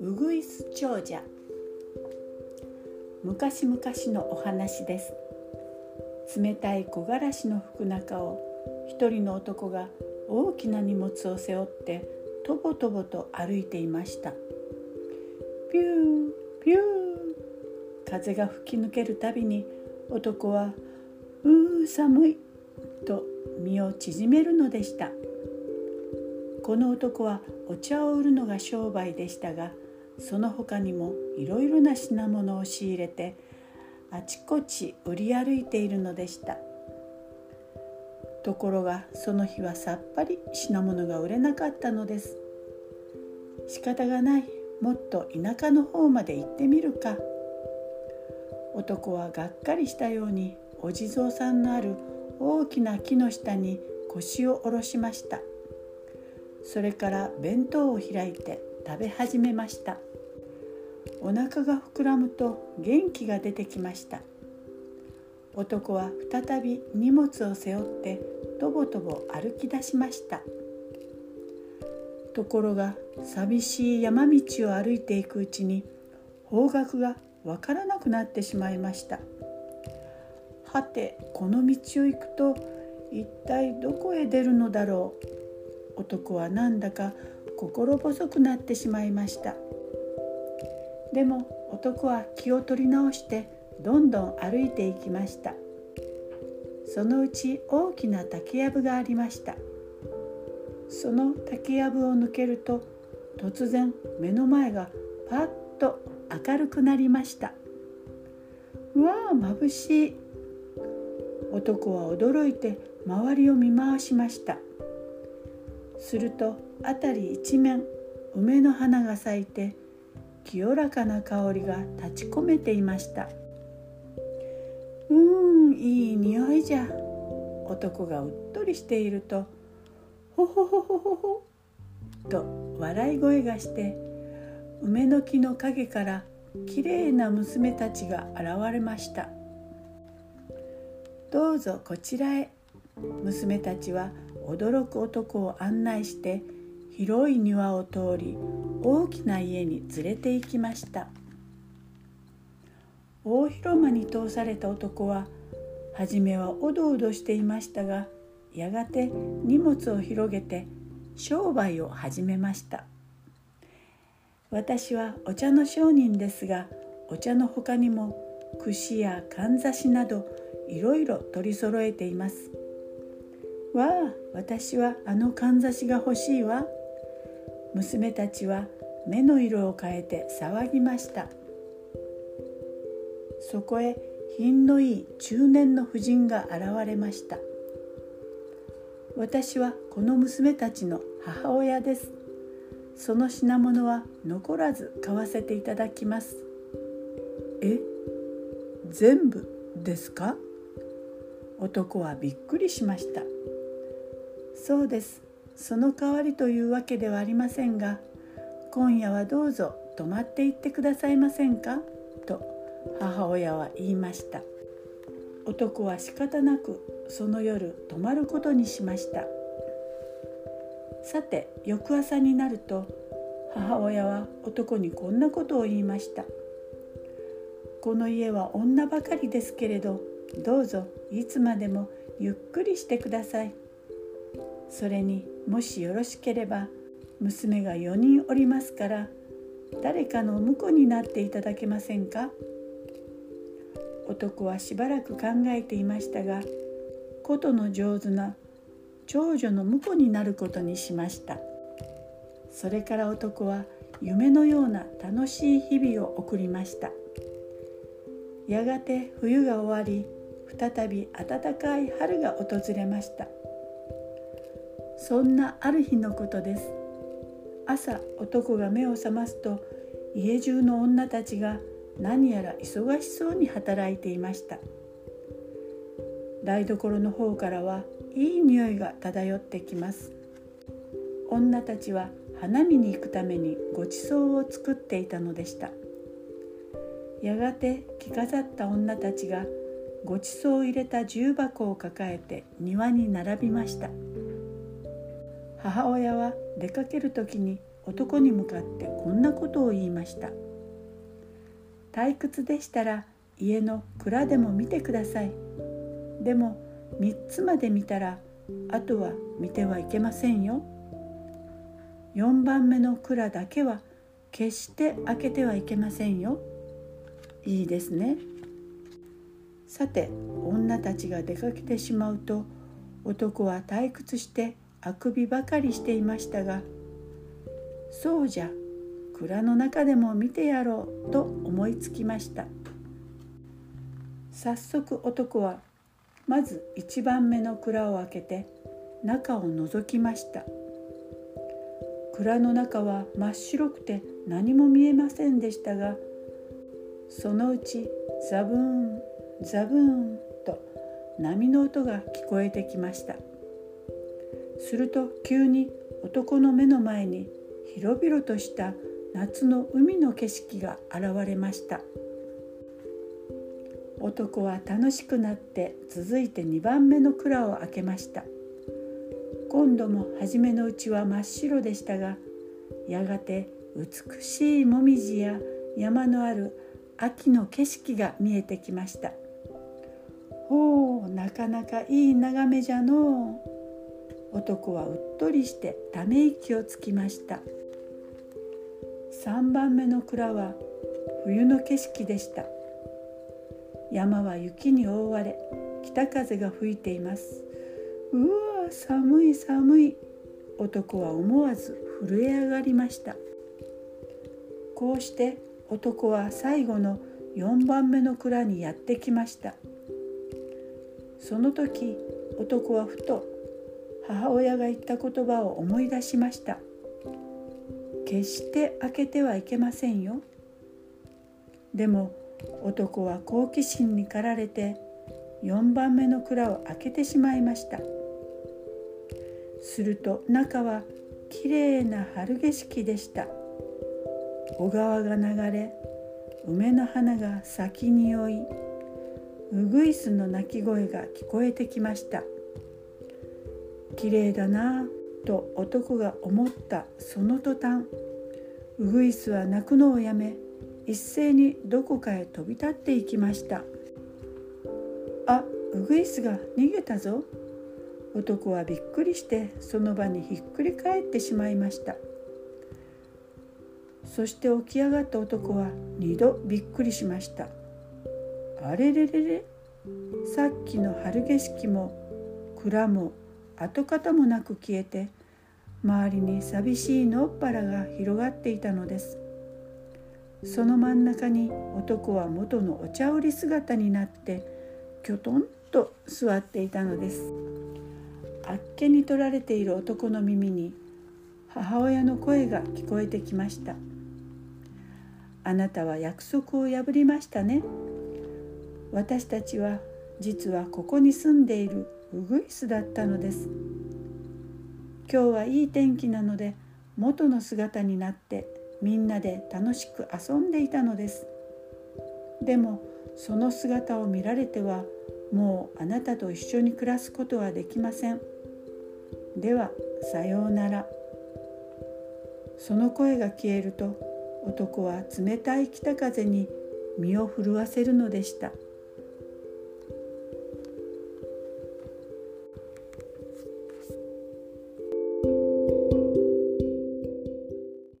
ウグイス長者。昔々のお話です。冷たい木枯らしの吹く中を一人の男が大きな荷物を背負ってとぼとぼと歩いていました。ピューピュー風が吹き抜けるたびに男は「うー寒い」と身を縮めるのでした。この男はお茶を売るのが商売でしたがその他にもいろいろな品物を仕入れてあちこち売り歩いているのでした。ところがその日はさっぱり品物が売れなかったのです。仕方がない。もっと田舎の方まで行ってみるか。男はがっかりしたようにお地蔵さんのある大きな木の下に腰を下ろしました。それから弁当を開いて食べ始めました。お腹が膨らむと元気が出てきました。男は再び荷物を背負ってとぼとぼ歩き出しました。ところが寂しい山道を歩いていくうちに方角がわからなくなってしまいました。はてこの道を行くと一体どこへ出るのだろう。男はなんだか心細くなってしまいました。でも男は気を取り直してどんどん歩いていきました。そのうち大きな竹やぶがありました。その竹やぶを抜けると突然目の前がパッと明るくなりました。うわあ眩しい。男は驚いて周りを見回しました。すると辺り一面梅の花が咲いて清らかな香りが立ち込めていました。うーんいい匂いじゃ。男がうっとりしているとほほほほほほと笑い声がして梅の木の陰からきれいな娘たちが現れました。どうぞこちらへ。娘たちは驚く男を案内して広い庭を通り大きな家に連れて行きました。大広間に通された男は初めはおどおどしていましたがやがて荷物を広げて商売を始めました。私はお茶の商人ですがお茶の他にも串やかんざしなどいろいろ取り揃えています。わあ私はあのかんざしが欲しいわ。娘たちは目の色を変えて騒ぎました。そこへ品のいい中年の婦人が現れました。私はこの娘たちの母親です。その品物は残らず買わせていただきます。え全部ですか？男はびっくりしました。そうです。その代わりというわけではありませんが今夜はどうぞ泊まっていってくださいませんか？と母親は言いました。男は仕方なくその夜泊まることにしました。さて翌朝になると母親は男にこんなことを言いました。この家は女ばかりですけれどどうぞいつまでもゆっくりしてください。それにもしよろしければ娘が4人おりますから誰かの婿になっていただけませんか？男はしばらく考えていましたが琴の上手な長女の婿になることにしました。それから男は夢のような楽しい日々を送りました。やがて冬が終わり再び暖かい春が訪れました。そんなある日のことです。朝男が目を覚ますと家中の女たちが何やら忙しそうに働いていました。台所の方からはいい匂いが漂ってきます。女たちは花見に行くためにごちそうを作っていたのでした。やがて着飾った女たちがごちそうを入れた重箱を抱えて庭に並びました。母親は出かける時に男に向かってこんなことを言いました。退屈でしたら家の蔵でも見てください。でも3つまで見たらあとは見てはいけませんよ。4番目の蔵だけは決して開けてはいけませんよ。いいですね。さて女たちが出かけてしまうと男は退屈してあくびばかりしていましたがそうじゃ蔵の中でも見てやろうと思いつきました。早速男はまず一番目の蔵を開けて中を覗きました。蔵の中は真っ白くて何も見えませんでしたがそのうちザブーンザブーンと波の音が聞こえてきました。すると急に男の目の前に広々とした夏の海の景色が現れました。男は楽しくなって続いて2番目の蔵を開けました。今度も初めのうちは真っ白でしたがやがて美しいもみじや山のある秋の景色が見えてきました。ほうなかなかいい眺めじゃの。う男はうっとりしてため息をつきました。3番目の蔵は冬の景色でした。山は雪に覆われ北風が吹いています。うわ寒い寒い。男は思わず震え上がりました。こうして男は最後の4番目の蔵にやってきました。その時男はふと母親が言った言葉を思い出しました。決して開けてはいけませんよ。でも男は好奇心に駆られて4番目の蔵を開けてしまいました。すると中はきれいな春景色でした。小川が流れ梅の花が咲きにおいうぐいすの鳴き声が聞こえてきました。きれいだなと男が思ったその途端ウグイスは鳴くのをやめ一斉にどこかへ飛び立っていきましたあウグイスが逃げたぞ男はびっくりしてその場にひっくり返ってしまいました。そして起き上がった男は二度びっくりしました。あれれれれ。さっきの春景色も蔵も跡形もなく消えて周りに寂しい野っ原が広がっていたのです。その真ん中に男は元のお茶売り姿になってきょとんと座っていたのです。あっけに取られている男の耳に母親の声が聞こえてきました。あなたは約束を破りましたね。私たちは実はここに住んでいるウグイスだったのです。今日はいい天気なので元の姿になってみんなで楽しく遊んでいたのです。でもその姿を見られてはもうあなたと一緒に暮らすことはできません。ではさようなら。その声が消えると男は冷たい北風に身を震わせるのでした。